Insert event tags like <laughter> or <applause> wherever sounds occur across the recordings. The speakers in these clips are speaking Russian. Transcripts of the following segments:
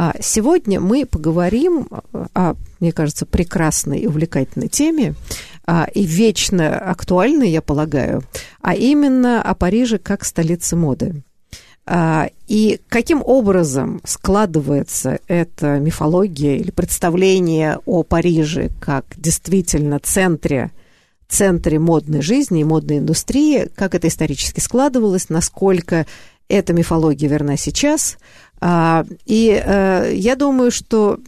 А сегодня мы поговорим о, мне кажется, прекрасной и увлекательной теме, а, и вечно актуальной, я полагаю, а именно о Париже как столице моды. А, и каким образом складывается эта мифология или представление о Париже как действительно центре центре модной жизни и модной индустрии, как это исторически складывалось, насколько эта мифология верна сейчас. А, и э, я думаю, что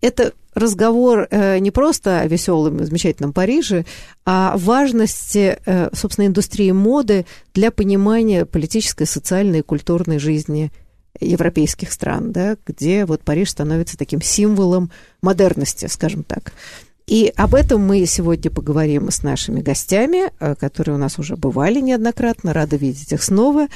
это разговор э, не просто о веселом и замечательном Париже, а важности, э, собственно, индустрии моды для понимания политической, социальной и культурной жизни европейских стран, да, где вот Париж становится таким символом модерности, скажем так. И об этом мы сегодня поговорим с нашими гостями, которые у нас уже бывали неоднократно. Рада видеть их снова.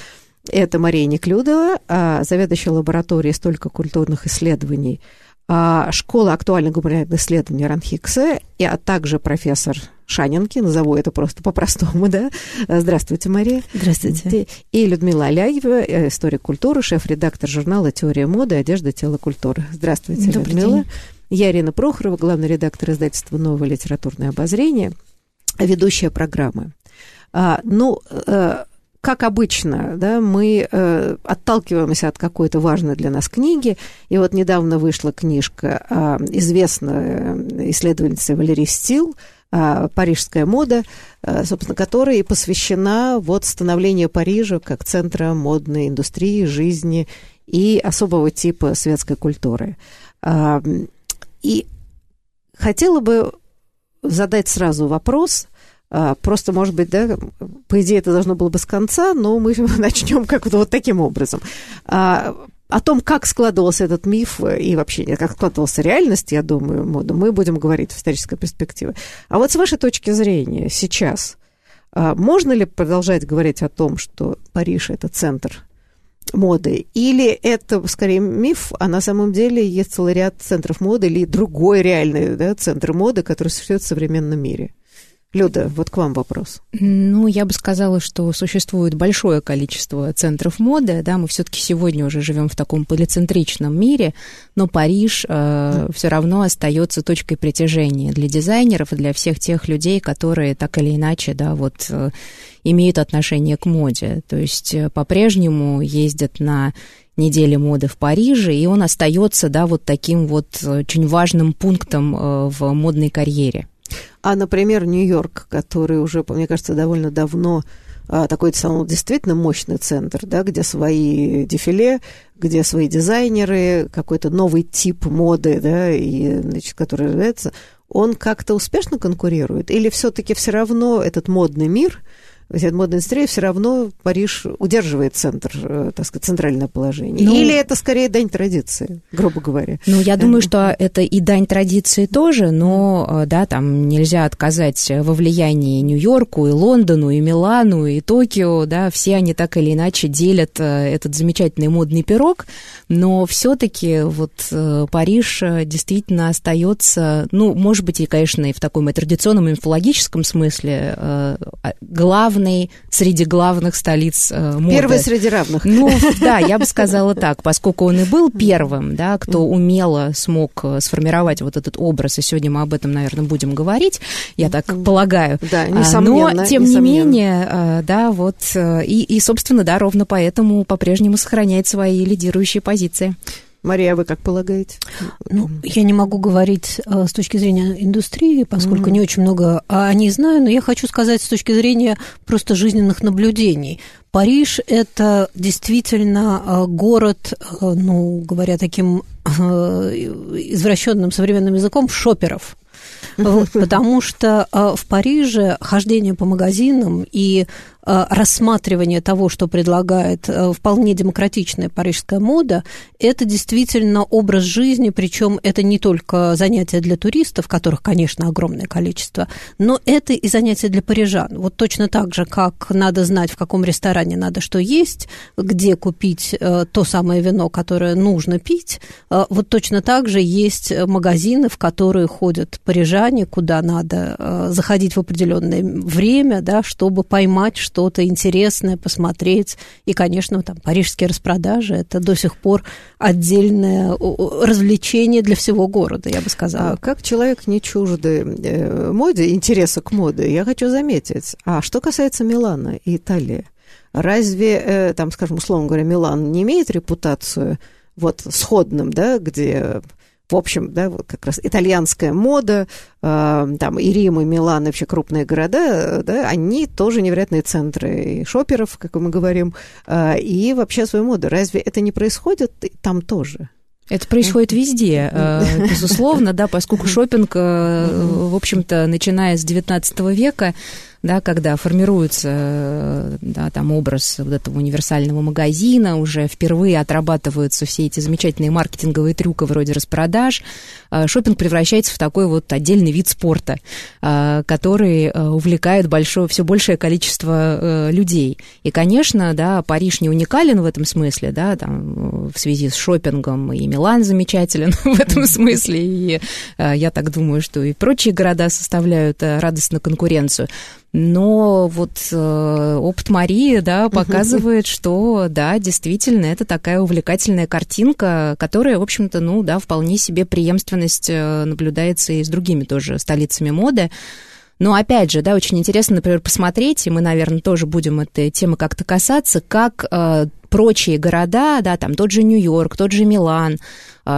Это Мария Неклюдова, а, заведующая лабораторией столько культурных исследований а, школы актуальных гуманитарных исследований Ранхикса, а также профессор Шанинки, назову это просто по-простому, <laughs> да. Здравствуйте, Мария. Здравствуйте. И Людмила Аляева, э, историк культуры, шеф-редактор журнала «Теория моды. Одежда, тело, культура». Здравствуйте, Добрый Людмила. День. Я Ирина Прохорова, главный редактор издательства «Новое литературное обозрение», ведущая программы. А, ну, э, как обычно, да, мы э, отталкиваемся от какой-то важной для нас книги. И вот недавно вышла книжка э, известной исследовательницы Валерии Стил э, «Парижская мода», э, собственно, которая и посвящена вот становлению Парижа как центра модной индустрии, жизни и особого типа светской культуры. Э, и хотела бы задать сразу вопрос – а, просто, может быть, да, по идее, это должно было бы с конца, но мы <laughs> начнем как-то вот таким образом. А, о том, как складывался этот миф и вообще как складывалась реальность, я думаю, мы будем говорить в исторической перспективе. А вот с вашей точки зрения сейчас, а, можно ли продолжать говорить о том, что Париж – это центр моды? Или это скорее миф, а на самом деле есть целый ряд центров моды или другой реальный да, центр моды, который существует в современном мире? Люда, вот к вам вопрос. Ну, я бы сказала, что существует большое количество центров моды, да, мы все-таки сегодня уже живем в таком полицентричном мире, но Париж э, все равно остается точкой притяжения для дизайнеров и для всех тех людей, которые так или иначе, да, вот э, имеют отношение к моде. То есть э, по-прежнему ездят на недели моды в Париже, и он остается, да, вот таким вот э, очень важным пунктом э, в модной карьере. А, например, Нью-Йорк, который уже, мне кажется, довольно давно а, такой действительно мощный центр, да, где свои дефиле, где свои дизайнеры, какой-то новый тип моды, да, и, значит, который является, он как-то успешно конкурирует? Или все-таки все равно этот модный мир – взять модная индустрия, все равно Париж удерживает центр, э, так сказать, центральное положение. Ну, Или это скорее дань традиции, грубо говоря? Ну, я думаю, что это и дань традиции тоже, но, э, да, там нельзя отказать во влиянии Нью-Йорку, и Лондону, и Милану, и Токио, да, все они так или иначе делят э, этот замечательный модный пирог, но все-таки вот Париж действительно остается, ну, может быть, и, конечно, и в таком и традиционном, и мифологическом смысле а, главным главной среди главных столиц э, моды. Первый среди равных. Ну, <laughs> да, я бы сказала так, поскольку он и был первым, да, кто умело смог э, сформировать вот этот образ, и сегодня мы об этом, наверное, будем говорить, я так полагаю. Да, несомненно. Но, тем несомненно. не менее, э, да, вот, и, и, собственно, да, ровно поэтому по-прежнему сохраняет свои лидирующие позиции. Мария, вы как полагаете? Ну, я не могу говорить э, с точки зрения индустрии, поскольку mm-hmm. не очень много о ней знаю, но я хочу сказать с точки зрения просто жизненных наблюдений. Париж – это действительно э, город, э, ну, говоря таким извращенным современным языком, шоперов. Вот, <laughs> потому что в Париже хождение по магазинам и рассматривание того, что предлагает э, вполне демократичная парижская мода, это действительно образ жизни, причем это не только занятие для туристов, которых, конечно, огромное количество, но это и занятие для парижан. Вот точно так же, как надо знать, в каком ресторане надо что есть, где купить э, то самое вино, которое нужно пить, вот точно так же есть магазины, в которые ходят парижане, куда надо заходить в определенное время, да, чтобы поймать что-то интересное посмотреть. И, конечно, там парижские распродажи – это до сих пор отдельное развлечение для всего города, я бы сказала. А как человек не чужды э, моде, интереса к моде, я хочу заметить. А что касается Милана и Италии, разве, э, там, скажем, условно говоря, Милан не имеет репутацию вот сходным, да, где в общем, да, вот как раз итальянская мода, э, там и Рим, и Милан, и вообще крупные города, да, они тоже невероятные центры и шоперов, как мы говорим, э, и вообще своей моды. Разве это не происходит там тоже? Это происходит везде, э, безусловно, да, поскольку шопинг, э, в общем-то, начиная с XIX века, да, когда формируется да, там образ вот этого универсального магазина, уже впервые отрабатываются все эти замечательные маркетинговые трюки вроде распродаж, а, шопинг превращается в такой вот отдельный вид спорта, а, который а, увлекает большое, все большее количество э, людей. И, конечно, да, Париж не уникален в этом смысле, да, там, в связи с шопингом, и Милан замечателен <laughs> в этом смысле, и я так думаю, что и прочие города составляют э, радостную конкуренцию. Но вот э, опыт Марии, да, показывает, что, да, действительно, это такая увлекательная картинка, которая, в общем-то, ну, да, вполне себе преемственность э, наблюдается и с другими тоже столицами моды. Но опять же, да, очень интересно, например, посмотреть, и мы, наверное, тоже будем этой темы как-то касаться, как э, прочие города, да, там тот же Нью-Йорк, тот же Милан,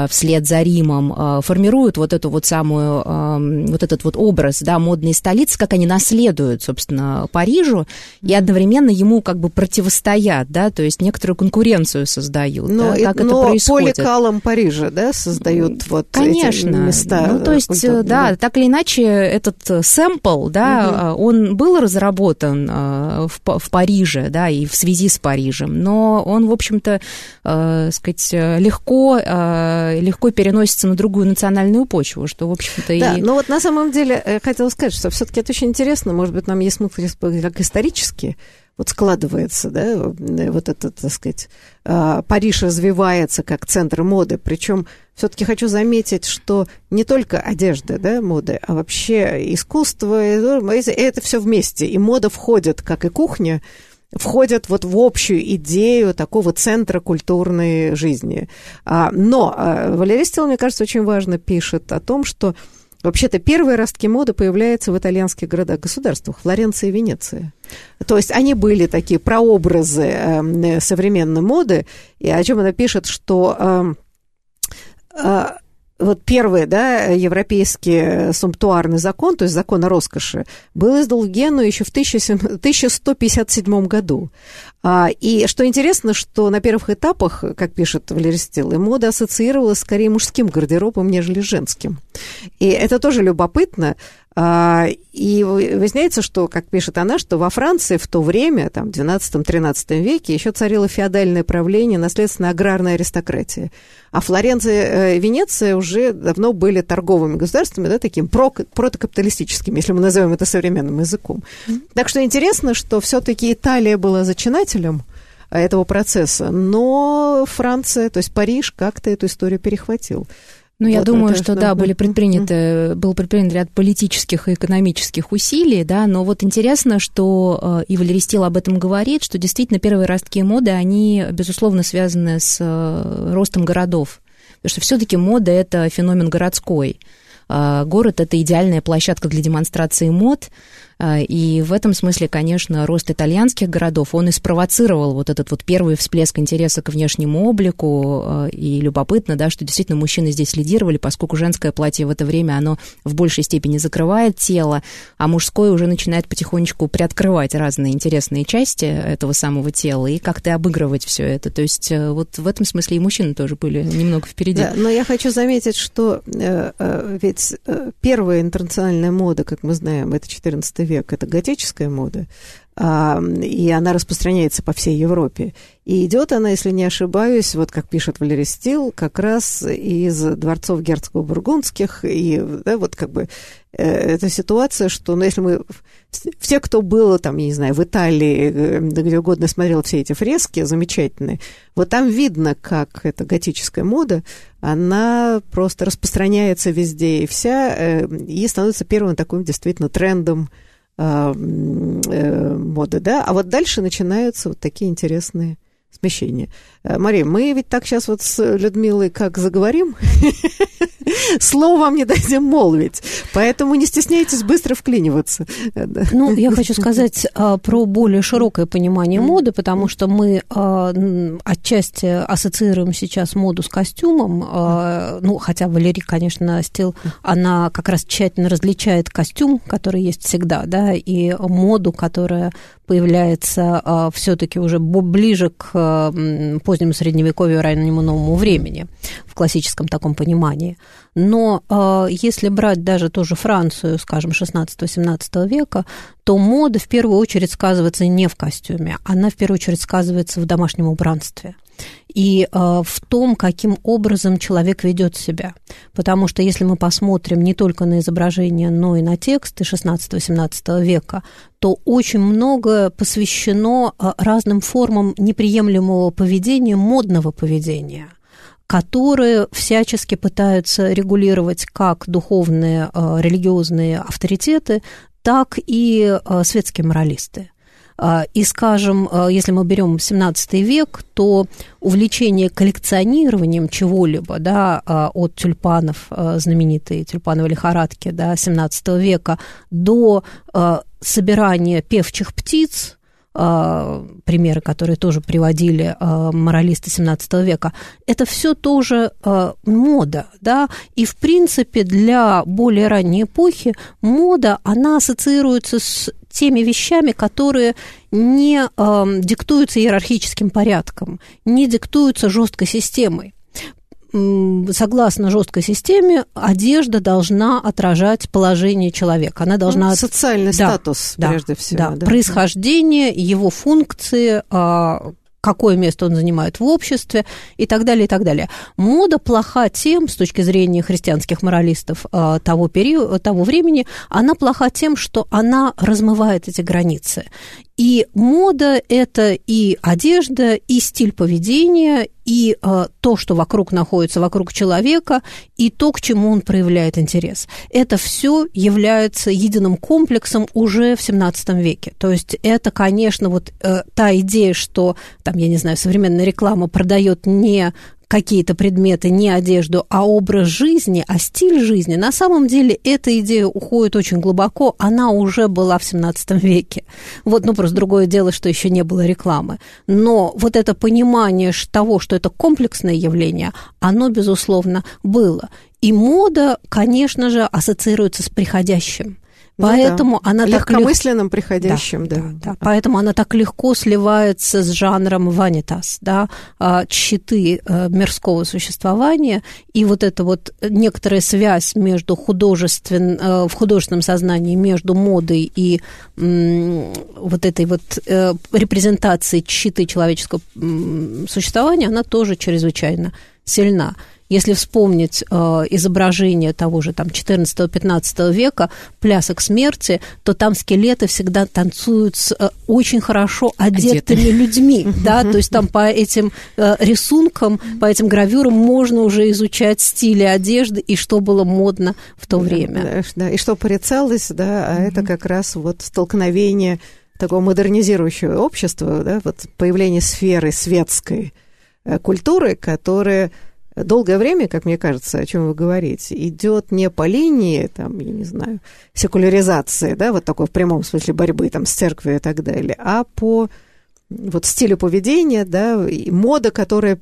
вслед за Римом, а, формируют вот эту вот самую, а, вот этот вот образ, да, модной столицы, как они наследуют, собственно, Парижу, и одновременно ему как бы противостоят, да, то есть некоторую конкуренцию создают, но, да, как но это происходит. по лекалам Парижа, да, создают вот Конечно. эти места. Ну, то есть, культурные. да, так или иначе, этот сэмпл, да, угу. он был разработан в, в Париже, да, и в связи с Парижем, но он, в общем-то, э, сказать, легко Э, легко переносится на другую национальную почву, что, в общем-то, да, и... но вот на самом деле я хотела сказать, что все таки это очень интересно, может быть, нам есть смысл как исторически, вот складывается, да, вот этот, так сказать, э, Париж развивается как центр моды, причем все-таки хочу заметить, что не только одежда, да, моды, а вообще искусство, это все вместе, и мода входит, как и кухня, входят вот в общую идею такого центра культурной жизни. А, но а, Валерий Стил, мне кажется, очень важно пишет о том, что Вообще-то первые ростки моды появляются в итальянских городах-государствах, Флоренция и Венеция. То есть они были такие прообразы э, современной моды, и о чем она пишет, что э, э, вот первый, да, европейский сумптуарный закон, то есть закон о роскоши, был издан Гену еще в 1157 <laughs> году. А, и что интересно, что на первых этапах, как пишет Валерий Стилл, мода ассоциировалась скорее мужским гардеробом, нежели женским. И это тоже любопытно, и выясняется, что, как пишет она, что во Франции в то время, там, в XII-XIII веке, еще царило феодальное правление, наследственная аграрная аристократия. А Флоренция и Венеция уже давно были торговыми государствами, да, таким про протокапиталистическими, если мы назовем это современным языком. Mm-hmm. Так что интересно, что все-таки Италия была зачинателем этого процесса, но Франция, то есть Париж, как-то эту историю перехватил. Ну, я вот думаю, что, да, были предприняты, был предпринят ряд политических и экономических усилий, да, но вот интересно, что э, и Валерий Стил об этом говорит, что действительно первые ростки моды, они, безусловно, связаны с э, ростом городов, потому что все-таки мода – это феномен городской. А, город – это идеальная площадка для демонстрации мод, и в этом смысле, конечно, рост итальянских городов, он и спровоцировал вот этот вот первый всплеск интереса к внешнему облику. А, и любопытно, да, что действительно мужчины здесь лидировали, поскольку женское платье в это время, оно в большей степени закрывает тело, а мужское уже начинает потихонечку приоткрывать разные интересные части этого самого тела и как-то обыгрывать все это. То есть э, вот в этом смысле и мужчины тоже были немного впереди. Да, но я хочу заметить, что э, э, ведь э, первая интернациональная мода, как мы знаем, это 14 век, это готическая мода, и она распространяется по всей Европе. И идет она, если не ошибаюсь, вот как пишет Валерий Стил, как раз из дворцов герцогов бургундских, и да, вот как бы э, эта ситуация, что, ну, если мы... Все, кто был, там, я не знаю, в Италии, э, где угодно смотрел все эти фрески замечательные, вот там видно, как эта готическая мода, она просто распространяется везде и вся, э, и становится первым таким действительно трендом моды, да, а вот дальше начинаются вот такие интересные смещения. Э, Мария, мы ведь так сейчас вот с Людмилой как заговорим, <laughs> словом не дадим молвить, поэтому не стесняйтесь быстро вклиниваться. Ну, я хочу сказать а, про более широкое понимание моды, потому что мы а, отчасти ассоциируем сейчас моду с костюмом, ну, хотя Валерий, конечно, стил, она как раз тщательно различает костюм, который есть всегда, да, и моду, которая появляется все-таки уже ближе к а, позднему средневековью, раннему новому времени, в классическом таком понимании. Но а, если брать даже ту же Францию, скажем, 16-17 века, то мода в первую очередь сказывается не в костюме, она в первую очередь сказывается в домашнем убранстве и э, в том, каким образом человек ведет себя. Потому что если мы посмотрим не только на изображения, но и на тексты 16-17 века, то очень много посвящено э, разным формам неприемлемого поведения, модного поведения которые всячески пытаются регулировать как духовные, э, религиозные авторитеты, так и светские моралисты. А, и, скажем, а, если мы берем 17 век, то увлечение коллекционированием чего-либо, да, а, от тюльпанов, знаменитые тюльпановые лихорадки, да, 17 века, до собирания певчих птиц, примеры, которые тоже приводили моралисты 17 века, это все тоже мода, да, и в принципе для более ранней эпохи мода, она ассоциируется с теми вещами, которые не э, диктуются иерархическим порядком, не диктуются жесткой системой согласно жесткой системе, одежда должна отражать положение человека. Она должна... Ну, социальный да, статус, да, прежде всего. Да, да. происхождение, его функции, а, какое место он занимает в обществе и так далее, и так далее. Мода плоха тем, с точки зрения христианских моралистов а, того, периода, того времени, она плоха тем, что она размывает эти границы. И мода – это и одежда, и стиль поведения, и э, то, что вокруг находится, вокруг человека, и то, к чему он проявляет интерес. Это все является единым комплексом уже в 17 веке. То есть это, конечно, вот э, та идея, что, там, я не знаю, современная реклама продает не какие-то предметы, не одежду, а образ жизни, а стиль жизни, на самом деле эта идея уходит очень глубоко, она уже была в 17 <laughs> веке. Вот, ну, просто другое дело, что еще не было рекламы. Но вот это понимание того, что это комплексное явление, оно, безусловно, было. И мода, конечно же, ассоциируется с приходящим. Ну Поэтому да. она легкомысленным так лег... приходящим, да, да, да, да. Поэтому она так легко сливается с жанром ванитас, да, щиты а, э, мирского существования, и вот эта вот некоторая связь между художествен... Э, в художественном сознании между модой и вот этой вот э, репрезентацией щиты человеческого существования, она тоже чрезвычайно сильна. Если вспомнить э, изображение того же там 14-15 века, плясок смерти, то там скелеты всегда танцуют с э, очень хорошо одетыми Одеты. людьми, да, то есть там по этим э, рисункам, по этим гравюрам можно уже изучать стили одежды и что было модно в то время. Да, да, и что порицалось, да, а это как раз вот столкновение такого модернизирующего общества, да, вот появление сферы светской э, культуры, которая долгое время, как мне кажется, о чем вы говорите, идет не по линии, там, я не знаю, секуляризации, да, вот такой в прямом смысле борьбы там с церковью и так далее, а по вот стилю поведения, да, и мода, которая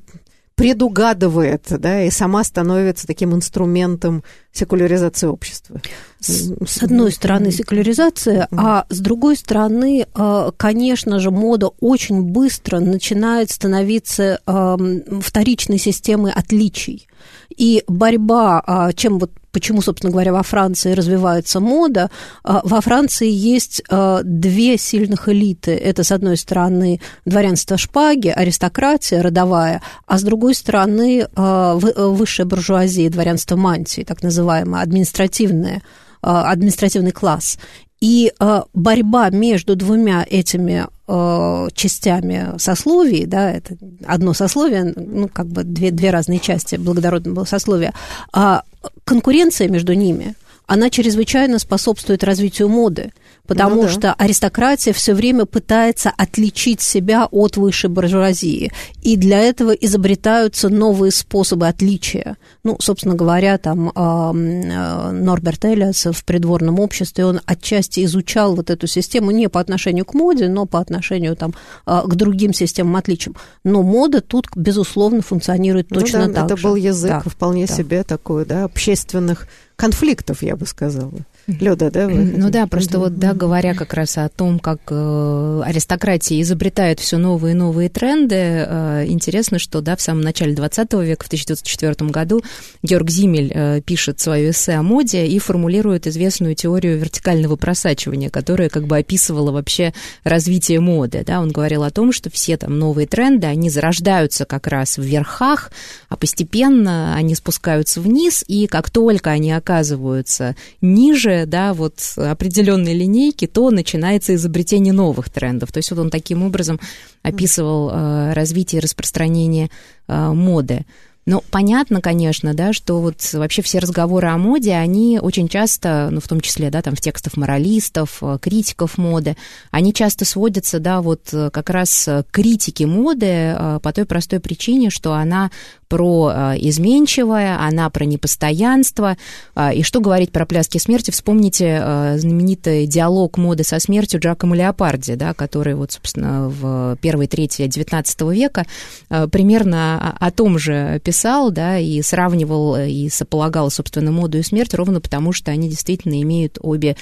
предугадывает, да, и сама становится таким инструментом секуляризации общества. С, с одной стороны секуляризация, а с другой стороны, э, конечно же, мода очень быстро начинает становиться вторичной системой отличий. И борьба, а, чем вот почему, собственно говоря, во Франции развивается мода, а, во Франции есть а, две сильных элиты. Это, с одной стороны, дворянство шпаги, аристократия родовая, а с другой стороны, высшая буржуазия, дворянство мантии, так называемое, административное административный класс. И э, борьба между двумя этими э, частями сословий, да, это одно сословие, ну, как бы две, две разные части благородного сословия, а конкуренция между ними, она чрезвычайно способствует развитию моды потому ну, да. что аристократия все время пытается отличить себя от высшей буржуазии, и для этого изобретаются новые способы отличия. Ну, собственно говоря, там э, Норберт Эллиас в придворном обществе, он отчасти изучал вот эту систему не по отношению к моде, но по отношению там, э, к другим системам отличиям. Но мода тут, безусловно, функционирует ну, точно да, так это же. Это был язык да, вполне да. себе такой, да, общественных конфликтов, я бы сказала. Люда, да? Ну да, просто вот, да, говоря как раз о том, как э, аристократия изобретает все новые и новые тренды, э, интересно, что, да, в самом начале 20 века, в 1904 году, Георг Зимель э, пишет свое эссе о моде и формулирует известную теорию вертикального просачивания, которая как бы описывала вообще развитие моды, да, он говорил о том, что все там новые тренды, они зарождаются как раз в верхах, а постепенно они спускаются вниз, и как только они оказываются ниже, ниже, да, вот определенной линейки, то начинается изобретение новых трендов. То есть вот он таким образом описывал э, развитие и распространение э, моды. Ну, понятно, конечно, да, что вот вообще все разговоры о моде, они очень часто, ну, в том числе, да, там в текстах моралистов, э, критиков моды, они часто сводятся, да, вот как раз к критике моды по той простой причине, что она про э, изменчивое, она про непостоянство. А, и что говорить про пляски смерти? Вспомните э, знаменитый диалог моды со смертью Джакомо Леопарди, да, который вот, собственно, в первой трети XIX века э, примерно о том же писал, да, и сравнивал и сополагал, собственно, моду и смерть ровно потому, что они действительно имеют обе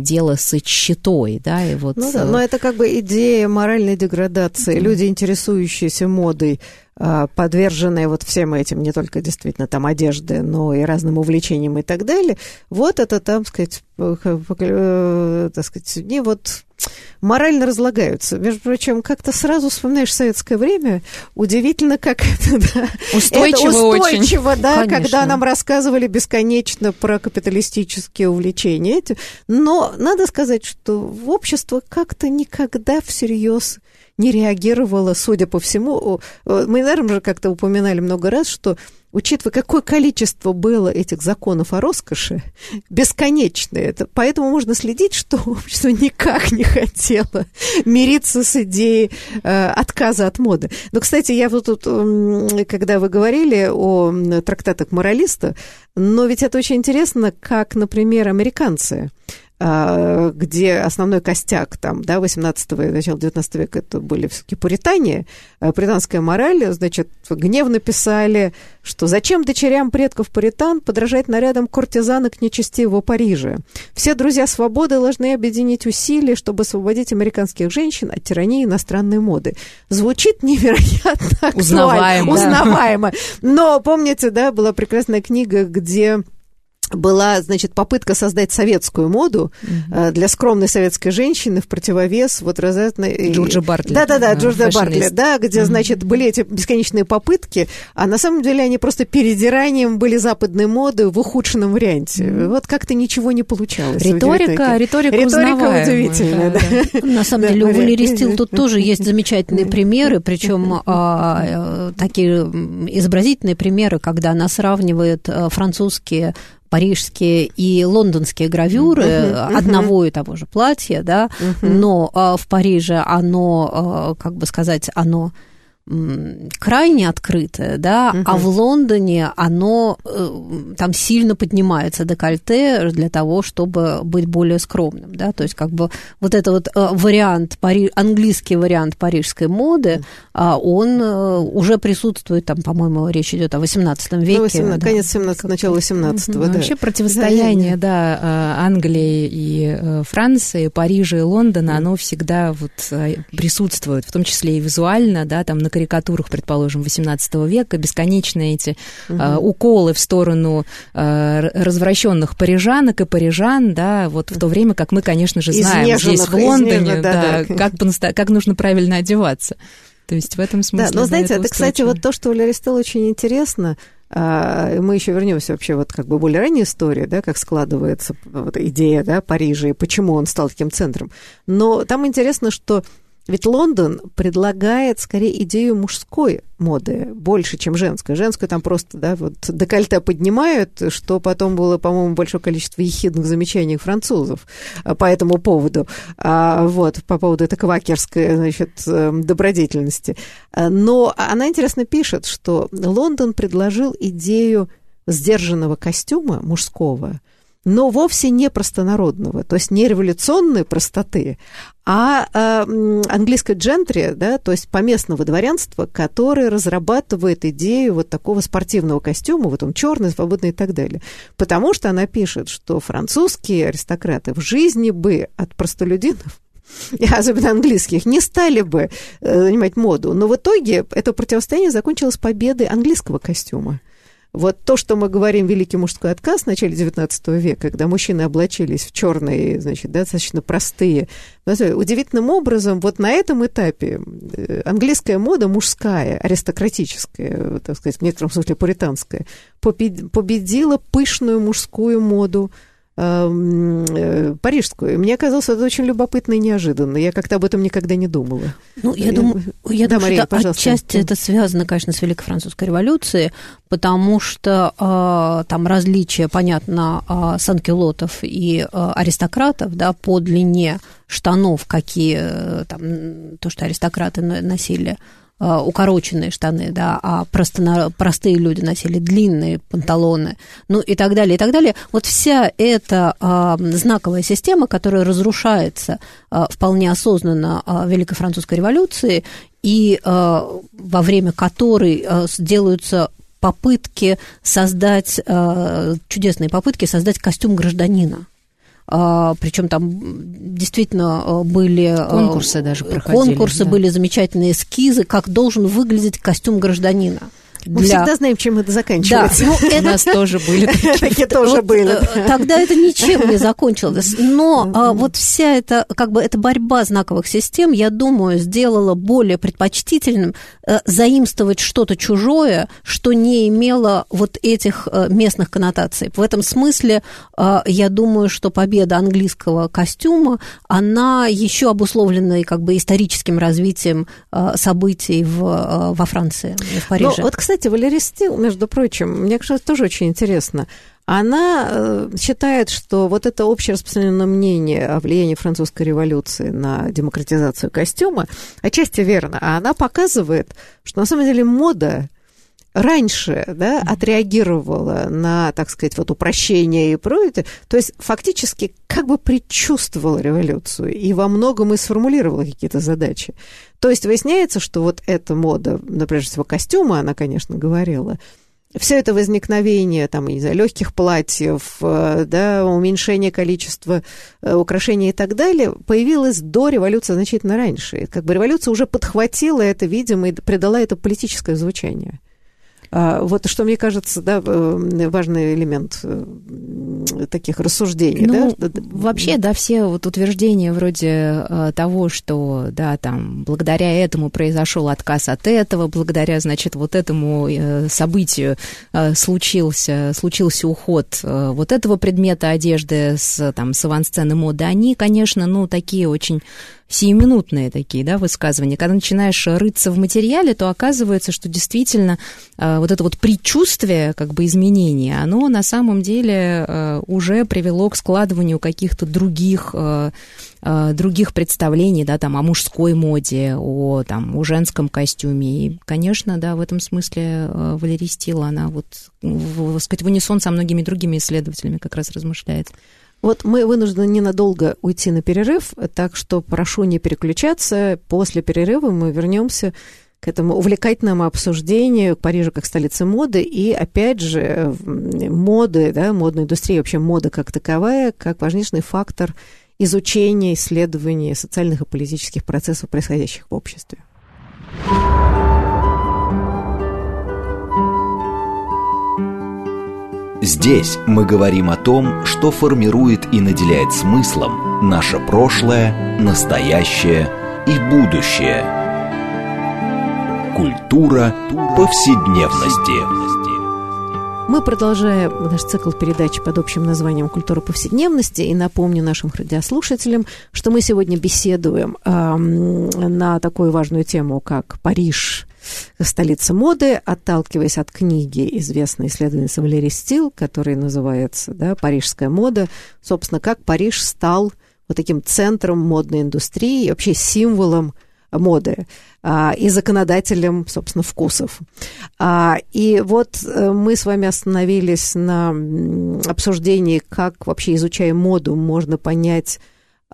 дело с щитой, да, и вот... Ну да, но это как бы идея моральной деградации. Люди, интересующиеся модой, подверженные вот всем этим, не только действительно там одежды, но и разным увлечениям и так далее, вот это там, сказать, э, так сказать, не вот морально разлагаются. Между прочим, как-то сразу вспоминаешь советское время, удивительно, как <laughs> это, да, устойчиво, это устойчиво очень. да, Конечно. когда нам рассказывали бесконечно про капиталистические увлечения. Но надо сказать, что общество как-то никогда всерьез не реагировала, судя по всему. Мы, наверное, уже как-то упоминали много раз, что учитывая, какое количество было этих законов о роскоши, <laughs> бесконечное, это, поэтому можно следить, что <laughs> общество никак не хотело мириться с идеей э, отказа от моды. Но, кстати, я вот тут, когда вы говорили о трактатах моралиста, но ведь это очень интересно, как, например, американцы – где основной костяк там, да, 18 и начала 19 века это были все-таки пуритане, а, пуританская мораль, значит, гневно писали, что зачем дочерям предков пуритан подражать нарядам куртизанок нечестивого Парижа? Все друзья свободы должны объединить усилия, чтобы освободить американских женщин от тирании иностранной моды. Звучит невероятно узнаваемо, узнаваемо. Но помните, да, была прекрасная книга, где была, значит, попытка создать советскую моду mm-hmm. для скромной советской женщины в противовес вот разной... Джорджа Бартли. Да-да-да, Джорджа Бартли, да, где, mm-hmm. значит, были эти бесконечные попытки, а на самом деле они просто передиранием были западной моды в ухудшенном варианте. Mm-hmm. Вот как-то ничего не получалось. Риторика, риторика, риторика удивительная, да. да. да. <laughs> На самом деле у Валерии Стил тут тоже <laughs> есть замечательные примеры, причем <laughs> а, э, такие изобразительные примеры, когда она сравнивает э, французские парижские и лондонские гравюры uh-huh, uh-huh. одного и того же платья, да, uh-huh. но э, в Париже оно, э, как бы сказать, оно крайне открытое, да, угу. а в Лондоне оно э, там сильно поднимается декольте для того, чтобы быть более скромным, да, то есть как бы вот это вот э, вариант, пари, английский вариант парижской моды, а он э, уже присутствует, там, по-моему, речь идет о 18 веке. Ну, 18, да. Конец 17 начало 18 угу. да. Вообще противостояние, да, Англии и Франции, Парижа и Лондона, оно всегда вот присутствует, в том числе и визуально, да, там на карикатурах, предположим, XVIII века, бесконечные эти угу. э, уколы в сторону э, развращенных парижанок и парижан, да, вот в то время как мы, конечно же, знаем здесь, в Лондоне, да, да, Как, как нужно правильно одеваться. То есть в этом смысле... Да, но знаете, это, кстати, вот то, что у Аристотеля очень интересно, а, мы еще вернемся вообще вот как бы более ранней истории, да, как складывается вот идея, да, Парижа и почему он стал таким центром. Но там интересно, что ведь Лондон предлагает скорее идею мужской моды больше, чем женской. Женскую там просто, да, вот декольте поднимают, что потом было, по-моему, большое количество ехидных замечаний французов а, по этому поводу, а, вот, по поводу этой квакерской, значит, эм, добродетельности. А, но она интересно пишет, что Лондон предложил идею сдержанного костюма мужского – но вовсе не простонародного, то есть не революционной простоты, а э, английской джентри, да, то есть поместного дворянства, которое разрабатывает идею вот такого спортивного костюма, вот он черный, свободный и так далее. Потому что она пишет, что французские аристократы в жизни бы от простолюдинов <laughs> особенно английских, не стали бы э, занимать моду. Но в итоге это противостояние закончилось победой английского костюма. Вот то, что мы говорим «великий мужской отказ» в начале XIX века, когда мужчины облачились в черные, значит, достаточно простые. Удивительным образом, вот на этом этапе э, английская мода мужская, аристократическая, так сказать, в некотором смысле пуританская, победила пышную мужскую моду э, парижскую. Мне казалось, это очень любопытно и неожиданно. Я как-то об этом никогда не думала. Ну, я думаю, я да, думаю Мария, что пожалуйста. отчасти это связано, конечно, с Великой Французской революцией, потому что э, там различия, понятно, э, санкюлотов и э, аристократов, да, по длине штанов, какие э, там, то, что аристократы носили Э, укороченные штаны, да, а просто, простые люди носили длинные панталоны, ну и так далее, и так далее. Вот вся эта а, знаковая система, которая разрушается а, вполне осознанно а, Великой Французской революции, и а, во время которой а, делаются попытки создать, а, чудесные попытки создать костюм гражданина. А, причем там действительно а, были а, конкурсы даже проходили. Конкурсы да. были замечательные эскизы, как должен выглядеть костюм гражданина. Мы для... всегда знаем, чем это заканчивается. Да, ну, это... <laughs> У нас тоже были такие. <laughs> тоже были. Э, тогда это ничем не закончилось. Но <laughs> а, вот вся эта, как бы, эта борьба знаковых систем, я думаю, сделала более предпочтительным э, заимствовать что-то чужое, что не имело вот этих э, местных коннотаций. В этом смысле я думаю, что победа английского костюма, она еще обусловлена как бы историческим развитием событий в, во Франции, в Париже. Но, вот, кстати, кстати, Валерия Стил, между прочим, мне кажется, тоже очень интересно. Она э, считает, что вот это общее распространенное мнение о влиянии французской революции на демократизацию костюма отчасти верно, а она показывает, что на самом деле мода раньше да, отреагировала на, так сказать, вот упрощение и прочее, то есть фактически как бы предчувствовала революцию и во многом и сформулировала какие-то задачи. То есть выясняется, что вот эта мода, например, всего костюма, она, конечно, говорила, все это возникновение, там, не знаю, легких платьев, э, да, уменьшение количества э, украшений и так далее, появилось до революции значительно раньше. Как бы революция уже подхватила это, видимо, и придала это политическое звучание. А, вот что мне кажется, да, э, важный элемент э, таких рассуждений. Ну, да? вообще, да, все вот утверждения вроде э, того, что, да, там, благодаря этому произошел отказ от этого, благодаря, значит, вот этому событию случился, случился уход вот этого предмета одежды с, там, с авансцены моды, они, конечно, ну, такие очень сиюминутные такие, да, высказывания. Когда начинаешь рыться в материале, то оказывается, что действительно вот это вот предчувствие как бы изменения, оно на самом деле уже привело к складыванию каких-то других других представлений, да, там, о мужской моде, о, там, о женском костюме. И, конечно, да, в этом смысле Валерий Стил, она вот, в, сказать, в унисон со многими другими исследователями как раз размышляет. Вот мы вынуждены ненадолго уйти на перерыв, так что прошу не переключаться. После перерыва мы вернемся к этому увлекательному обсуждению Парижа как столицы моды и, опять же, моды, да, модной индустрии, вообще мода как таковая, как важнейший фактор изучения, исследования социальных и политических процессов, происходящих в обществе. Здесь мы говорим о том, что формирует и наделяет смыслом наше прошлое, настоящее и будущее. Культура повседневности. Мы продолжаем наш цикл передач под общим названием «Культура повседневности». И напомню нашим радиослушателям, что мы сегодня беседуем э, на такую важную тему, как Париж столица моды, отталкиваясь от книги известной исследовательницы Валерии Стил, которая называется да, «Парижская мода», собственно, как Париж стал вот таким центром модной индустрии и вообще символом моды а, и законодателем, собственно, вкусов. А, и вот э, мы с вами остановились на обсуждении, как вообще, изучая моду, можно понять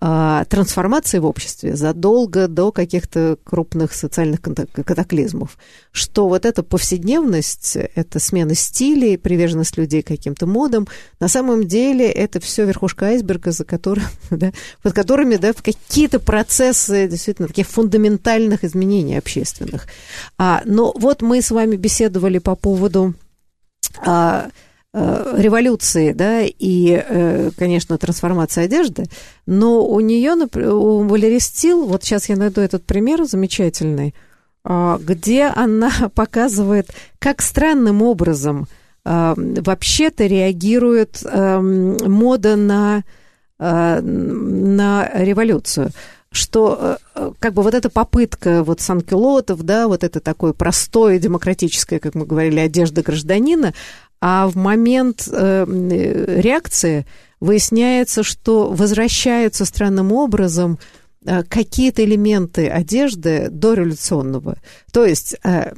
трансформации в обществе задолго до каких-то крупных социальных катаклизмов, что вот эта повседневность, эта смена стилей, приверженность людей каким-то модам, на самом деле это все верхушка айсберга, за которым, <laughs> да, под которыми да, какие-то процессы действительно таких фундаментальных изменений общественных. А, но вот мы с вами беседовали по поводу а, революции, да, и, э, конечно, трансформации одежды, но у нее, у Валерии Стил, вот сейчас я найду этот пример замечательный, а, где она <laughs> показывает, как странным образом а, вообще-то реагирует эм, мода на, э, на революцию что как бы вот эта попытка вот санкюлотов, да, вот это такое простое демократическое, как мы говорили, одежда гражданина, а в момент э, реакции выясняется, что возвращаются странным образом Э, какие-то элементы одежды дореволюционного. То есть, э,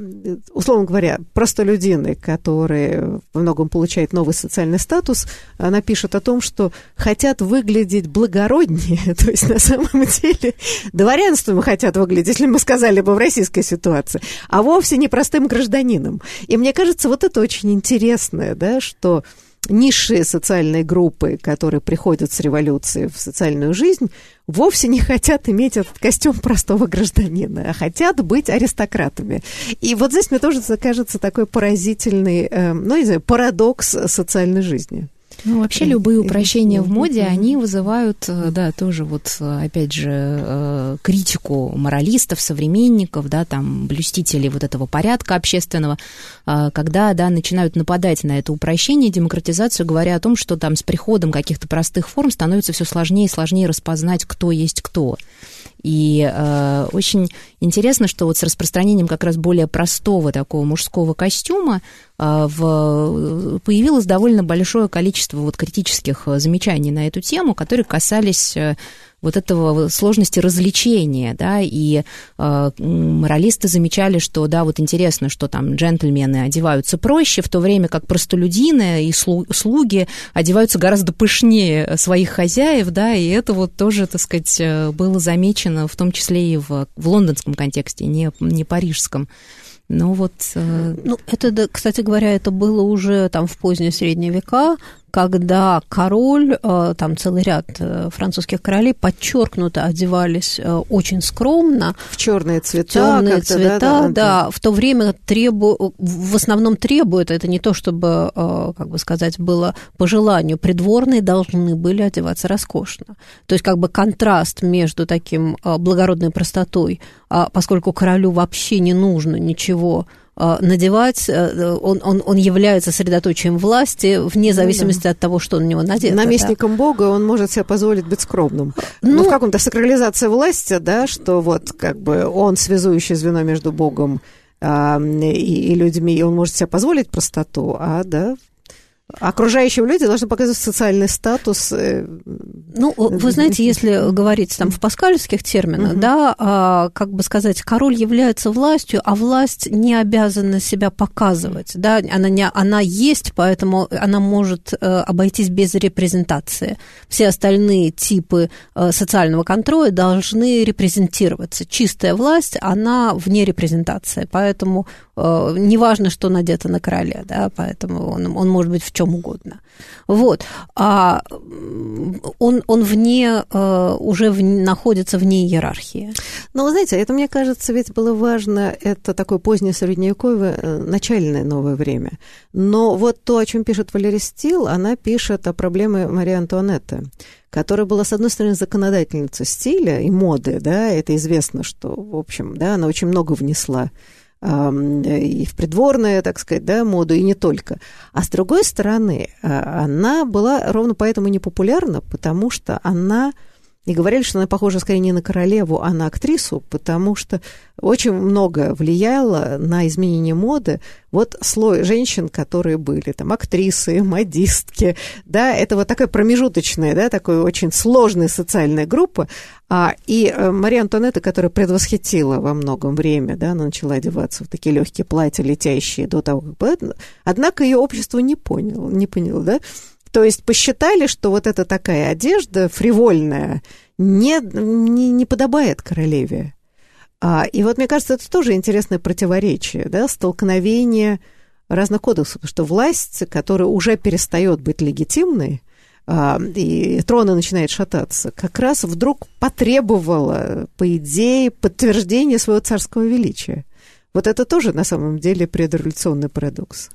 условно говоря, простолюдины, которые во многом получают новый социальный статус, она пишет о том, что хотят выглядеть благороднее, <laughs> то есть на самом деле дворянством хотят выглядеть, если мы сказали бы в российской ситуации, а вовсе не простым гражданином. И мне кажется, вот это очень интересно, да, что низшие социальные группы, которые приходят с революции в социальную жизнь, вовсе не хотят иметь этот костюм простого гражданина, а хотят быть аристократами. И вот здесь мне тоже кажется такой поразительный, э, ну, не знаю, парадокс социальной жизни. Ну, вообще любые упрощения в моде, они вызывают, э, да, тоже вот, э, опять же, э, критику моралистов, современников, да, там, блюстителей вот этого порядка общественного, когда, да, начинают нападать на это упрощение, демократизацию, говоря о том, что там с приходом каких-то простых форм становится все сложнее и сложнее распознать, кто есть кто. И э, очень интересно, что вот с распространением как раз более простого такого мужского костюма э, в, появилось довольно большое количество вот критических замечаний на эту тему, которые касались э, вот этого сложности развлечения, да, и э, моралисты замечали, что, да, вот интересно, что там джентльмены одеваются проще, в то время как простолюдины и слуги одеваются гораздо пышнее своих хозяев, да, и это вот тоже, так сказать, э, было замечено в том числе и в, в лондонском контексте, не, не парижском. Ну вот... Э, ну, это, кстати говоря, это было уже там в поздние средние века, когда король, э, там целый ряд э, французских королей подчеркнуто одевались очень скромно. В черные цвета. Темные цвета, да, да, да. В то время требу... в основном требуют, это не то, чтобы, как бы сказать, было по желанию, придворные должны были одеваться роскошно. То есть как бы контраст между таким благородной простотой, поскольку королю вообще не нужно ничего его э, надевать, э, он, он, он является средоточием власти вне зависимости ну, да. от того, что на него надето. Наместником да. Бога он может себе позволить быть скромным. Ну, ну в каком-то сакрализации власти, да, что вот как бы он связующее звено между Богом и, и людьми, и он может себе позволить простоту, а, да, Окружающим людям должны показывать социальный статус. Э, ну, вы знаете, если <laughs> говорить там в паскальских терминах, угу. да, а, как бы сказать, король является властью, а власть не обязана себя показывать, да, она, не, она есть, поэтому она может э, обойтись без репрезентации. Все остальные типы э, социального контроля должны репрезентироваться. Чистая власть, она вне репрезентации, поэтому неважно, что надето на короле, да, поэтому он, он может быть в чем угодно. Вот. А он, он вне, э, уже в, находится вне иерархии. Ну, вы знаете, это, мне кажется, ведь было важно, это такое позднее средневековье, э, начальное новое время. Но вот то, о чем пишет Валерий Стил, она пишет о проблеме Марии Антуанетты которая была, с одной стороны, законодательницей стиля и моды, да, это известно, что, в общем, да, она очень много внесла и в придворную, так сказать, да, моду, и не только. А с другой стороны, а, она была ровно поэтому непопулярна, потому что она и говорили, что она похожа скорее не на королеву, а на актрису, потому что очень много влияло на изменение моды. Вот слой женщин, которые были там актрисы, модистки, да, это вот такая промежуточная, да, такая очень сложная социальная группа, а, и э, Мария Антуанетта, которая предвосхитила во многом время, да, она начала одеваться в такие легкие платья, летящие до того, как... Однако ее общество не поняло, не поняло, да, то есть посчитали, что вот эта такая одежда фривольная не, не, не подобает королеве. А, и вот мне кажется, это тоже интересное противоречие, да, столкновение разных кодексов, что власть, которая уже перестает быть легитимной, а, и трона начинает шататься, как раз вдруг потребовала, по идее, подтверждения своего царского величия. Вот это тоже на самом деле предреволюционный парадокс.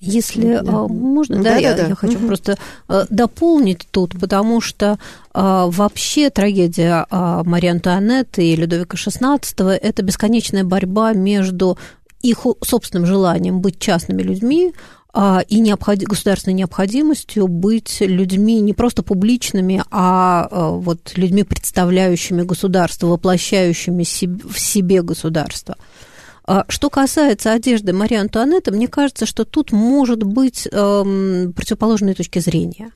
Если да. можно, да, да, я, да, я хочу угу. просто а, дополнить тут, потому что а, вообще трагедия а, Марии Антуанетты и Людовика XVI – это бесконечная борьба между их собственным желанием быть частными людьми, и необход... государственной необходимостью быть людьми не просто публичными, а вот людьми, представляющими государство, воплощающими в себе государство. А что касается одежды Марии Антуанетты, мне кажется, что тут может быть эм, противоположные точки зрения.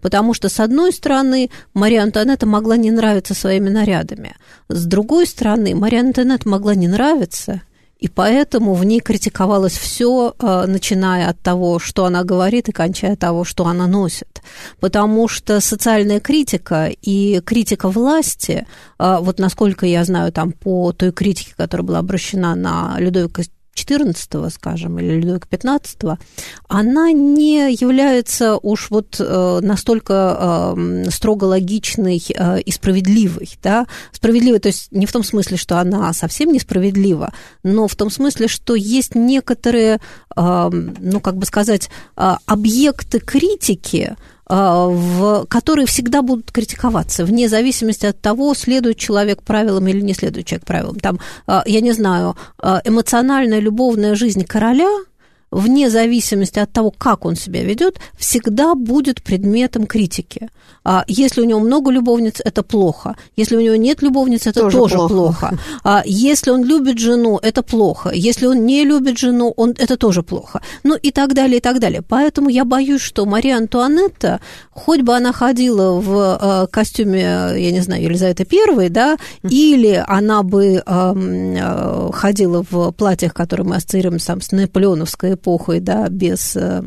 Потому что, с одной стороны, Мария Антуанетта могла не нравиться своими нарядами. С другой стороны, Мария Антуанетта могла не нравиться и поэтому в ней критиковалось все, э, начиная от того, что она говорит, и кончая того, что она носит. Потому что социальная критика и критика власти, э, вот насколько я знаю, там по той критике, которая была обращена на Людовика XIV, скажем, или Людовика XV, она не является уж вот э, настолько э, строго логичной э, и справедливой, да, справедливой, то есть не в том смысле, что она совсем несправедлива, но в том смысле, что есть некоторые, ну, как бы сказать, объекты критики, в, которые всегда будут критиковаться, вне зависимости от того, следует человек правилам или не следует человек правилам. Там, а, я не знаю, а, эмоциональная любовная жизнь короля – вне зависимости от того, как он себя ведет, всегда будет предметом критики. А если у него много любовниц, это плохо. Если у него нет любовниц, это тоже, тоже плохо. плохо. А если он любит жену, это плохо. Если он не любит жену, он, это тоже плохо. Ну и так далее, и так далее. Поэтому я боюсь, что Мария Антуанетта, хоть бы она ходила в э, костюме, я не знаю, Елизаветы Первой, да, или она бы э, ходила в платьях, которые мы ассоциируем сам с наполеоновской эпохой, да, без, э,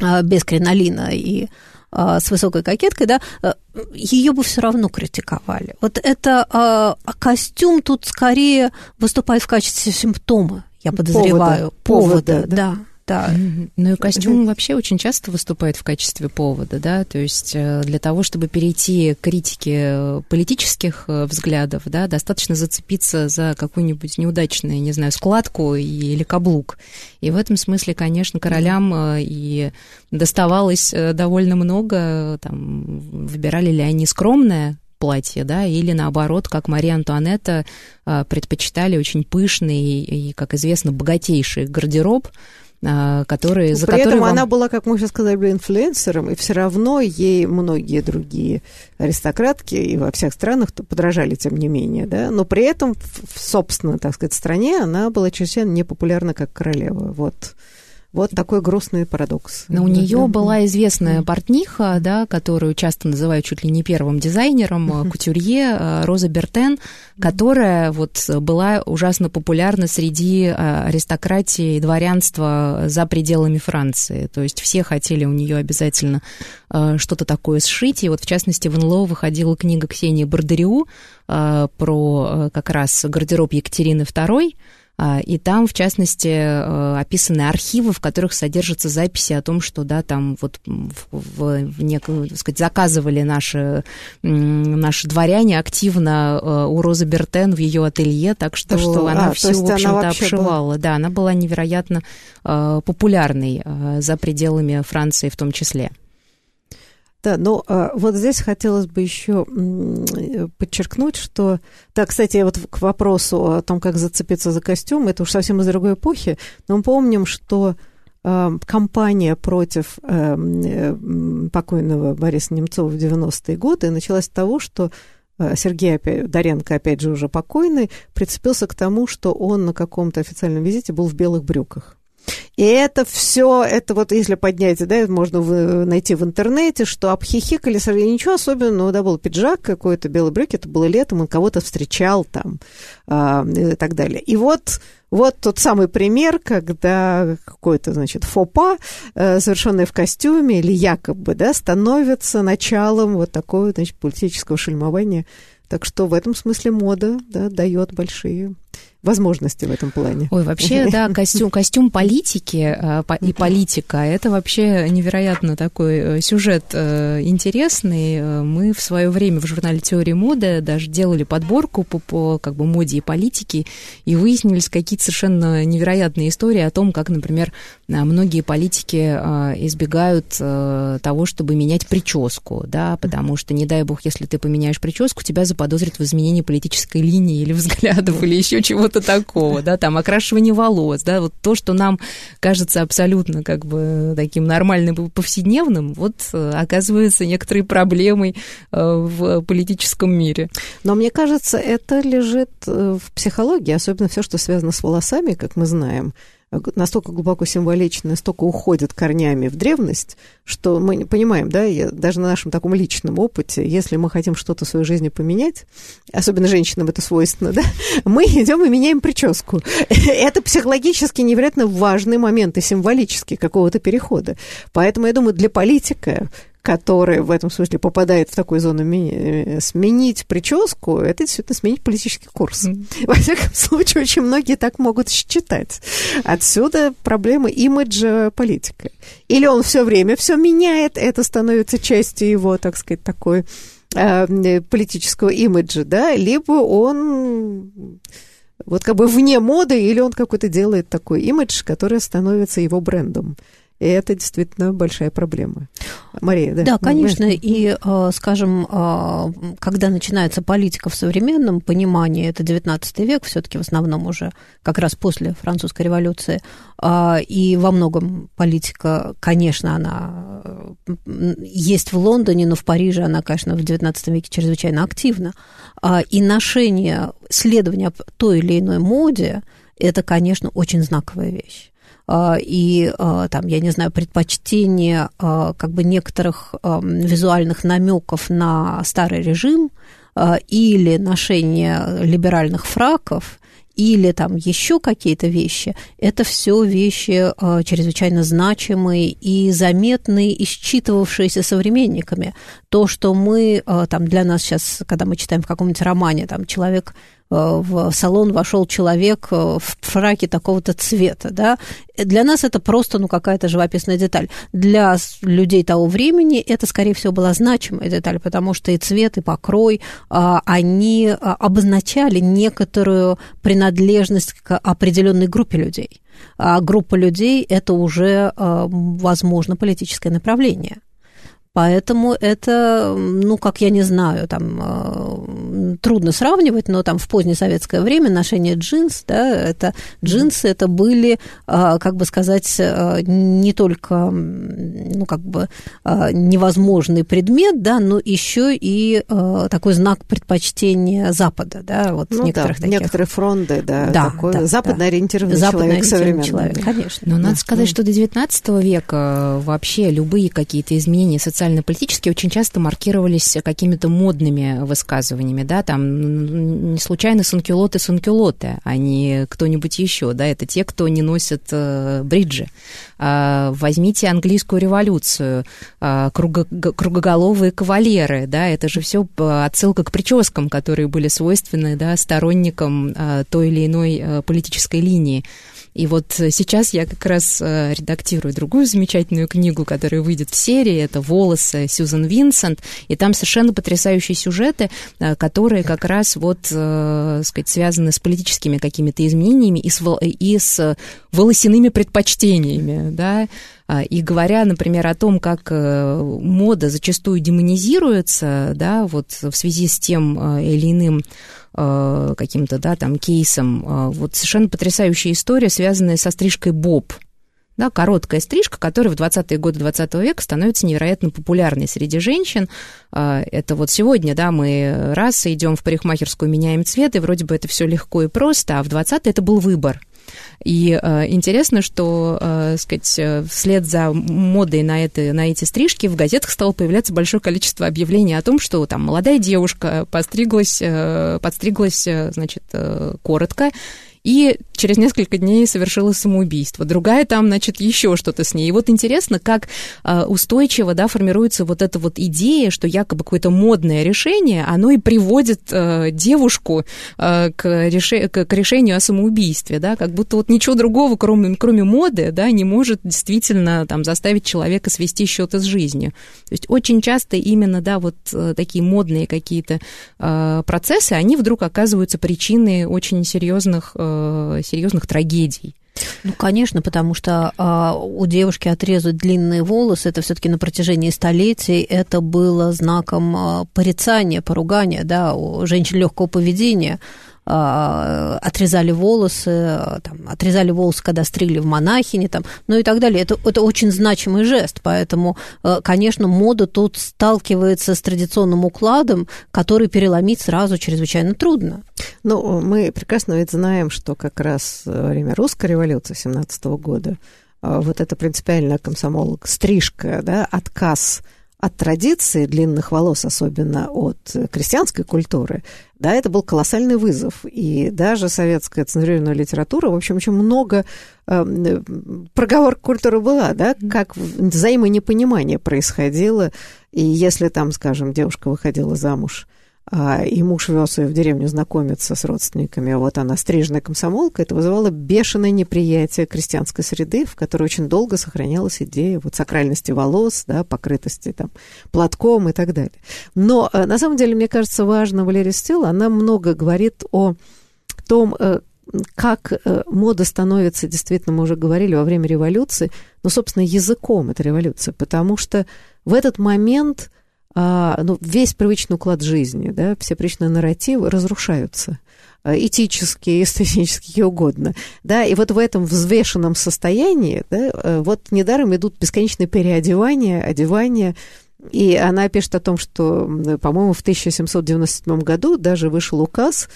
а, без кринолина и а, с высокой кокеткой, да, э, ее бы все равно критиковали. Вот это а, костюм тут скорее выступает в качестве симптома, я подозреваю, повода, повода, повода да. Да. Ну и костюм вообще очень часто выступает в качестве повода, да, то есть э, для того, чтобы перейти к критике политических э, взглядов, да, достаточно зацепиться за какую-нибудь неудачную, не знаю, складку или каблук. И в этом смысле, конечно, королям э, и доставалось довольно много, там, выбирали ли они скромное платье, да, или наоборот, как Мария Антуанетта предпочитали очень пышный и, как известно, богатейший гардероб, которые, за При которые этом вам... она была, как мы сейчас сказали, инфлюенсером, и все равно ей многие другие аристократки и во всех странах подражали, тем не менее, да, но при этом в собственной, так сказать, стране она была чрезвычайно непопулярна как королева, вот. Вот такой грустный парадокс. Но у нее была известная портниха, да, которую часто называют чуть ли не первым дизайнером, кутюрье э, Роза Бертен, которая вот была ужасно популярна среди э, аристократии и дворянства за пределами Франции. То есть все хотели у нее обязательно э, что-то такое сшить. И вот, в частности, в НЛО выходила книга Ксении Бардериу про как раз гардероб Екатерины II, и там, в частности, э, описаны архивы, в которых содержатся записи о том, что, да, там вот в, в, в некую, так сказать, заказывали наши, наши дворяне активно э, у Розы Бертен в ее ателье, так что, что она а, всю, в общем-то, обшивала. Была... Да, она была невероятно э, популярной за пределами Франции в том числе. Да, но а, вот здесь хотелось бы еще подчеркнуть, что... Да, кстати, вот к вопросу о том, как зацепиться за костюм, это уж совсем из другой эпохи, но мы помним, что а, кампания против а, покойного Бориса Немцова в 90-е годы началась с того, что а, Сергей опять, Доренко, опять же, уже покойный, прицепился к тому, что он на каком-то официальном визите был в белых брюках. И это все, это вот если поднять, да, можно в, найти в интернете, что обхихикали, и ничего особенного, да, был пиджак какой-то, белый брюки, это было летом, он кого-то встречал там а, и так далее. И вот вот тот самый пример, когда какой-то, значит, фопа, э, совершенный в костюме или якобы, да, становится началом вот такого, значит, политического шельмования. Так что в этом смысле мода, да, дает большие возможности в этом плане. Ой, вообще, да, <laughs> костюм, костюм политики э, и политика, это вообще невероятно такой э, сюжет э, интересный. Мы в свое время в журнале «Теория моды» даже делали подборку по, по как бы моде и политике, и выяснились какие-то совершенно невероятные истории о том, как, например, многие политики избегают того, чтобы менять прическу, да, потому что, не дай бог, если ты поменяешь прическу, тебя заподозрят в изменении политической линии или взглядов, или еще чего-то такого, да, там окрашивание волос, да, вот то, что нам кажется абсолютно как бы таким нормальным повседневным, вот э, оказывается некоторой проблемой э, в политическом мире. Но мне кажется, это лежит э, в психологии, особенно все, что связано с волосами, как мы знаем настолько глубоко символично, настолько уходит корнями в древность, что мы понимаем, да, я, даже на нашем таком личном опыте, если мы хотим что-то в своей жизни поменять, особенно женщинам это свойственно, да, <laughs> мы идем и меняем прическу. <laughs> Это психологически невероятно важный момент и символический какого-то перехода. Поэтому, я думаю, для политика который в этом смысле попадает в такую зону э, сменить прическу, это действительно сменить политический курс. Во всяком случае, очень многие так могут считать. Отсюда проблема имиджа политика. Или он все время все меняет, это становится частью его, так сказать, такой э, политического имиджа, да, либо он вот как бы вне моды, или он какой-то делает такой имидж, который становится его брендом. И это действительно большая проблема. Мария, да? Да, конечно. И, э, скажем, э, когда начинается политика в современном понимании, это 19 век, все-таки в основном уже как раз после французской революции, э, и во многом политика, конечно, она есть в Лондоне, но в Париже она, конечно, в 19 веке чрезвычайно активна. И ношение, следование той или иной моде, это, конечно, очень знаковая вещь. А, и а, там, я не знаю, предпочтение а, как бы некоторых визуальных намеков на старый режим или ношение либеральных фраков, или там еще какие-то вещи, это все вещи э, чрезвычайно значимые и заметные, и считывавшиеся современниками. То, что мы, э, там, для нас сейчас, когда мы читаем в каком-нибудь романе, там, человек в салон вошел человек э, в фраке такого-то цвета, да, для нас это просто, ну, какая-то живописная деталь. Для людей того времени это, скорее всего, была значимая деталь, потому что и цвет, и покрой, а, они а, обозначали некоторую принадлежность к определенной группе людей. А группа людей – это уже, возможно, политическое направление. Поэтому это, ну, как я не знаю, там э, трудно сравнивать, но там в позднее советское время ношение джинс, да, это джинсы, это были, э, как бы сказать, э, не только, ну, как бы невозможный предмет, да, но еще и такой знак предпочтения Запада, да, вот ну, некоторых да, таких. некоторые фронты, да, да такой да, западно ориентированный да. человек современный. человек, конечно. Но да. надо сказать, что до XIX века вообще любые какие-то изменения социальные социально-политические очень часто маркировались какими-то модными высказываниями, да, там не случайно санкюлоты санкюлоты, а не кто-нибудь еще, да, это те, кто не носят э, бриджи. А, возьмите английскую революцию, а, круго, кругоголовые кавалеры, да, это же все отсылка к прическам, которые были свойственны, да, сторонникам а, той или иной э, политической линии. И вот сейчас я как раз э, редактирую другую замечательную книгу, которая выйдет в серии. Это «Волосы» Сьюзен Винсент. И там совершенно потрясающие сюжеты, э, которые как раз вот, э, сказать, связаны с политическими какими-то изменениями и с, и с волосяными предпочтениями, да, и говоря, например, о том, как мода зачастую демонизируется, да, вот в связи с тем или иным Э, каким-то, да, там, кейсом. Э, вот совершенно потрясающая история, связанная со стрижкой Боб. Да, короткая стрижка, которая в 20-е годы 20 века становится невероятно популярной среди женщин. Э, это вот сегодня, да, мы раз идем в парикмахерскую, меняем цвет, и вроде бы это все легко и просто, а в 20-е это был выбор – и э, интересно, что, э, сказать, э, вслед за модой на, это, на эти стрижки в газетах стало появляться большое количество объявлений о том, что там молодая девушка постриглась, э, подстриглась, э, значит, э, коротко, и через несколько дней совершила самоубийство. Другая там, значит, еще что-то с ней. И вот интересно, как а, устойчиво, да, формируется вот эта вот идея, что якобы какое-то модное решение, оно и приводит э, девушку э, к, реше... к решению о самоубийстве, да, как будто вот ничего другого, кроме, кроме моды, да, не может действительно там заставить человека свести счеты с жизнью. То есть очень часто именно, да, вот э, такие модные какие-то процессы, они вдруг оказываются причиной очень серьезных серьезных трагедий. Ну, конечно, потому что а, у девушки отрезать длинные волосы, это все-таки на протяжении столетий, это было знаком а, порицания, поругания, да, у женщин легкого поведения. А, отрезали волосы, там, отрезали волосы, когда стригли в монахине, там, ну и так далее. Это, это очень значимый жест, поэтому, э, конечно, мода тут сталкивается с традиционным укладом, который переломить сразу чрезвычайно трудно. Ну, мы прекрасно ведь знаем, что как раз время русской революции 17 года э, вот эта принципиальная комсомол стрижка, да, отказ от традиции длинных волос, особенно от крестьянской культуры, да, это был колоссальный вызов. И даже советская цензурированная литература, в общем, очень много э, проговор культуры была, да, как взаимонепонимание происходило. И если там, скажем, девушка выходила замуж и муж вез ее в деревню знакомиться с родственниками, а вот она стрижная комсомолка, это вызывало бешеное неприятие крестьянской среды, в которой очень долго сохранялась идея вот сакральности волос, да, покрытости там платком и так далее. Но э, на самом деле, мне кажется, важно Валерия Стилла, она много говорит о том, э, как э, мода становится, действительно, мы уже говорили во время революции, но, собственно, языком этой революции, потому что в этот момент а, ну, весь привычный уклад жизни, да, все привычные нарративы разрушаются а, этические, <laughs> эстетические, какие угодно, да, и вот в этом взвешенном состоянии, да, э, вот недаром идут бесконечные переодевания, одевания, и она пишет о том, что, по-моему, в 1797 году даже вышел указ,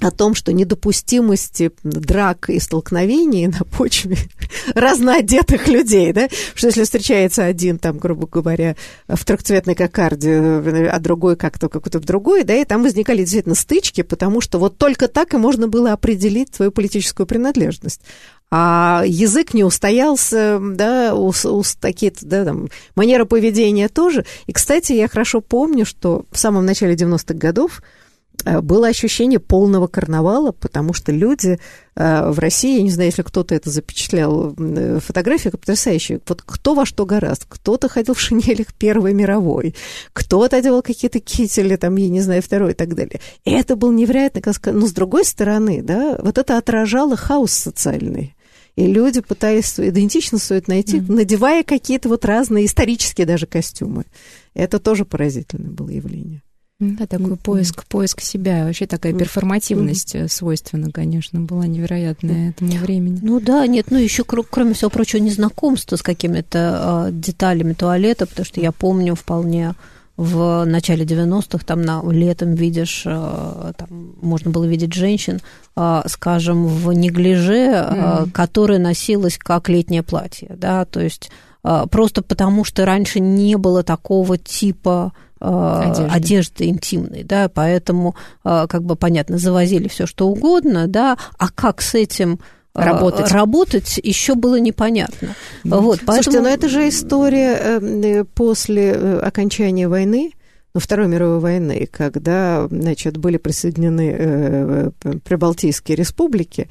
о том, что недопустимости драк и столкновений на почве <laughs> разноодетых людей, да, что если встречается один, там, грубо говоря, в трехцветной кокарде, а другой как-то какой-то в другой, да, и там возникали действительно стычки, потому что вот только так и можно было определить свою политическую принадлежность. А язык не устоялся, да, у, у такие да, там, манера поведения тоже. И, кстати, я хорошо помню, что в самом начале 90-х годов было ощущение полного карнавала, потому что люди э, в России, я не знаю, если кто-то это запечатлял, э, фотография потрясающая. Вот кто во что гораст. Кто-то ходил в шинелях Первой мировой, кто-то одевал какие-то кители, там, я не знаю, второй и так далее. И это был невероятно, как сказать, но с другой стороны, да, вот это отражало хаос социальный. И люди пытались идентично стоит найти, mm-hmm. надевая какие-то вот разные исторические даже костюмы. Это тоже поразительное было явление. Да, такой поиск, поиск себя, вообще такая перформативность mm-hmm. свойственна, конечно, была невероятная этому времени. Ну да, нет, ну еще кроме всего прочего незнакомство с какими-то э, деталями туалета, потому что я помню вполне в начале 90-х, там на, летом видишь, э, там можно было видеть женщин, э, скажем, в неглиже, mm-hmm. которое носилось как летнее платье, да, то есть просто потому, что раньше не было такого типа одежды. одежды интимной, да, поэтому, как бы понятно, завозили все что угодно, да, а как с этим работать, работать еще было непонятно. Вот, поэтому... Слушайте, но это же история э, после э, окончания войны, ну, Второй мировой войны, когда, значит, были присоединены э, Прибалтийские республики,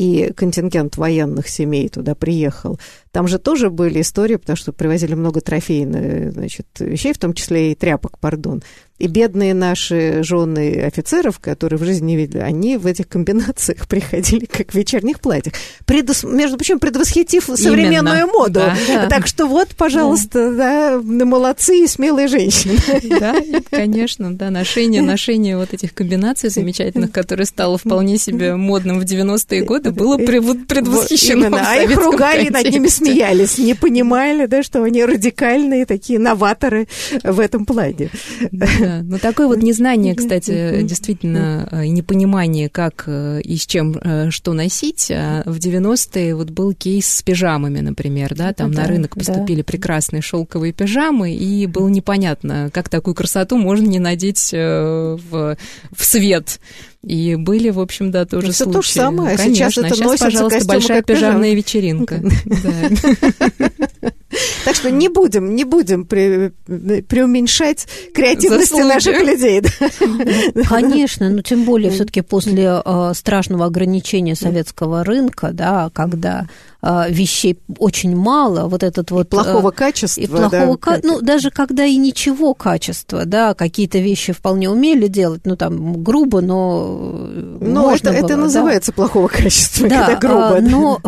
и контингент военных семей туда приехал. Там же тоже были истории, потому что привозили много трофейных значит, вещей, в том числе и тряпок, пардон. И бедные наши жены офицеров, которые в жизни не видели, они в этих комбинациях <laughs> приходили как в вечерних платьях. Предос... Между прочим, предвосхитив современную Именно. моду. Да, да. Так что вот, пожалуйста, да. Да, молодцы и смелые женщины. <laughs> Да, конечно, да, ношение, ношение вот этих комбинаций замечательных, которые стало вполне себе модным в 90-е годы, было предвосхищено. Именно, а их ругали, над ними смеялись, не понимали, да, что они радикальные такие новаторы в этом плане. Да, но такое вот незнание, кстати, действительно, э, и непонимание, как э, и с чем э, что носить. А в 90-е вот был кейс с пижамами, например, да, там да, на рынок поступили да. прекрасные шелковые пижамы, и было непонятно, как такую красоту можно не надеть в, в свет. И были, в общем, да, тоже Все случаи. то же самое. Конечно. Сейчас это а сейчас, носится пожалуйста, большая пижамная вечеринка. <laughs> Так что не будем, не будем преуменьшать креативности наших людей. Конечно, но тем более все-таки после а, страшного ограничения советского рынка, да, когда вещей очень мало, вот этот вот... И плохого качества. И плохого, да, ка- ну, даже когда и ничего качества, да, какие-то вещи вполне умели делать, ну, там, грубо, но Но это, было, это называется да. плохого качества, да, когда грубо. А, но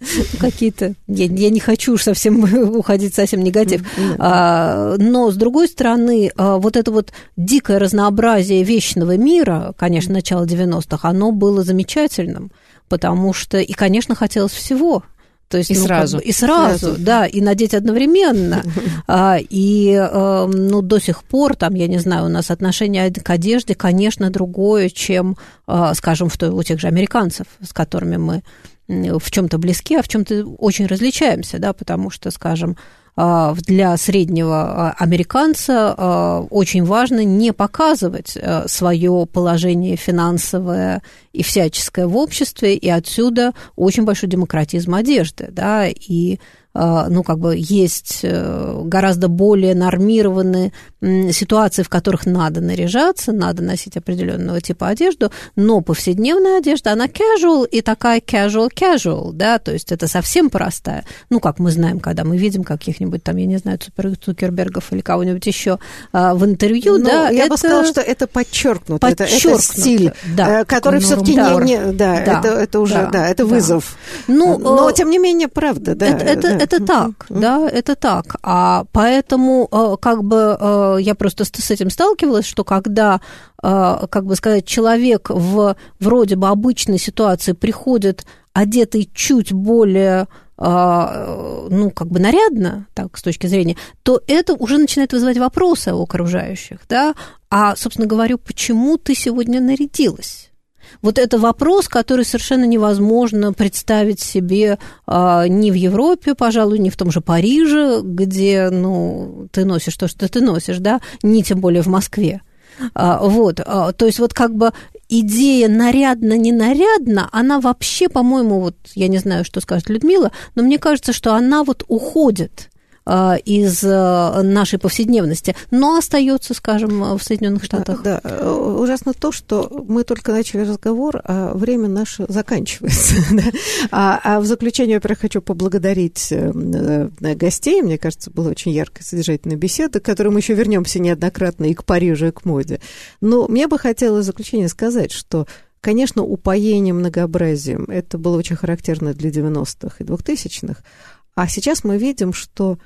<laughs> какие-то... Я, я не хочу уж совсем <laughs> уходить совсем негатив. А, но, с другой стороны, а, вот это вот дикое разнообразие вечного мира, конечно, начало 90-х, оно было замечательным, потому что... И, конечно, хотелось всего. То есть, и ну, сразу. Как бы, и сразу, сразу, да, и надеть одновременно. <laughs> а, и, э, ну, до сих пор, там, я не знаю, у нас отношение к одежде, конечно, другое, чем, э, скажем, в той, у тех же американцев, с которыми мы в чем-то близки, а в чем-то очень различаемся, да, потому что, скажем, для среднего а, американца а, очень важно не показывать свое положение финансовое и всяческое в обществе, и отсюда очень большой демократизм одежды, да, и а, ну, как бы есть э, гораздо более нормированные ситуации, в которых надо наряжаться, надо носить определенного типа одежду, но повседневная одежда, она casual и такая casual-casual, да, то есть это совсем простая. Ну, как мы знаем, когда мы видим каких-нибудь там, я не знаю, Цукербергов или кого-нибудь еще а, в интервью, ну, да, я это... бы сказала, что это подчеркнуто, это, это стиль, да, э, который все-таки не, не, да, да, это, это уже, да, да это да. вызов. Ну, но, тем не менее, правда, да. Это, это, это так, да, это так. А поэтому, э, как бы, э, я просто с этим сталкивалась, что когда, э, как бы сказать, человек в вроде бы обычной ситуации приходит одетый чуть более ну, как бы нарядно, так, с точки зрения, то это уже начинает вызывать вопросы у окружающих, да, а, собственно говоря, почему ты сегодня нарядилась? Вот это вопрос, который совершенно невозможно представить себе а, ни в Европе, пожалуй, ни в том же Париже, где, ну, ты носишь то, что ты носишь, да, ни тем более в Москве. А, вот, а, то есть вот как бы идея нарядно-не нарядно, она вообще, по-моему, вот я не знаю, что скажет Людмила, но мне кажется, что она вот уходит из а, нашей повседневности, но остается, скажем, в Соединенных Штатах. Да, да. ужасно то, что мы только начали разговор, а время наше заканчивается. <laughs> а, а в заключение, во-первых, хочу поблагодарить э, э, гостей. Мне кажется, была очень яркая, содержательная беседа, к которой мы еще вернемся неоднократно и к Парижу, и к моде. Но мне бы хотелось в заключение сказать, что конечно, упоение многообразием. Это было очень характерно для 90-х и 2000-х. А сейчас мы видим, что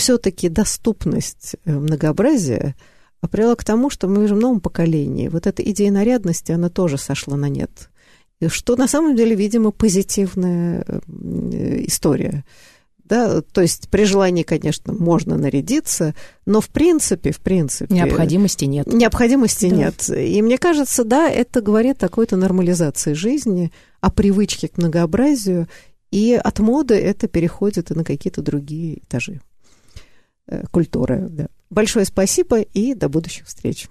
все-таки доступность э, многообразия привела к тому, что мы в новом поколении. Вот эта идея нарядности, она тоже сошла на нет. Что на самом деле, видимо, позитивная э, история. Да, то есть при желании, конечно, можно нарядиться, но в принципе, в принципе... Необходимости нет. Необходимости да. нет. И мне кажется, да, это говорит о какой-то нормализации жизни, о привычке к многообразию, и от моды это переходит и на какие-то другие этажи культуры. Да. Большое спасибо и до будущих встреч.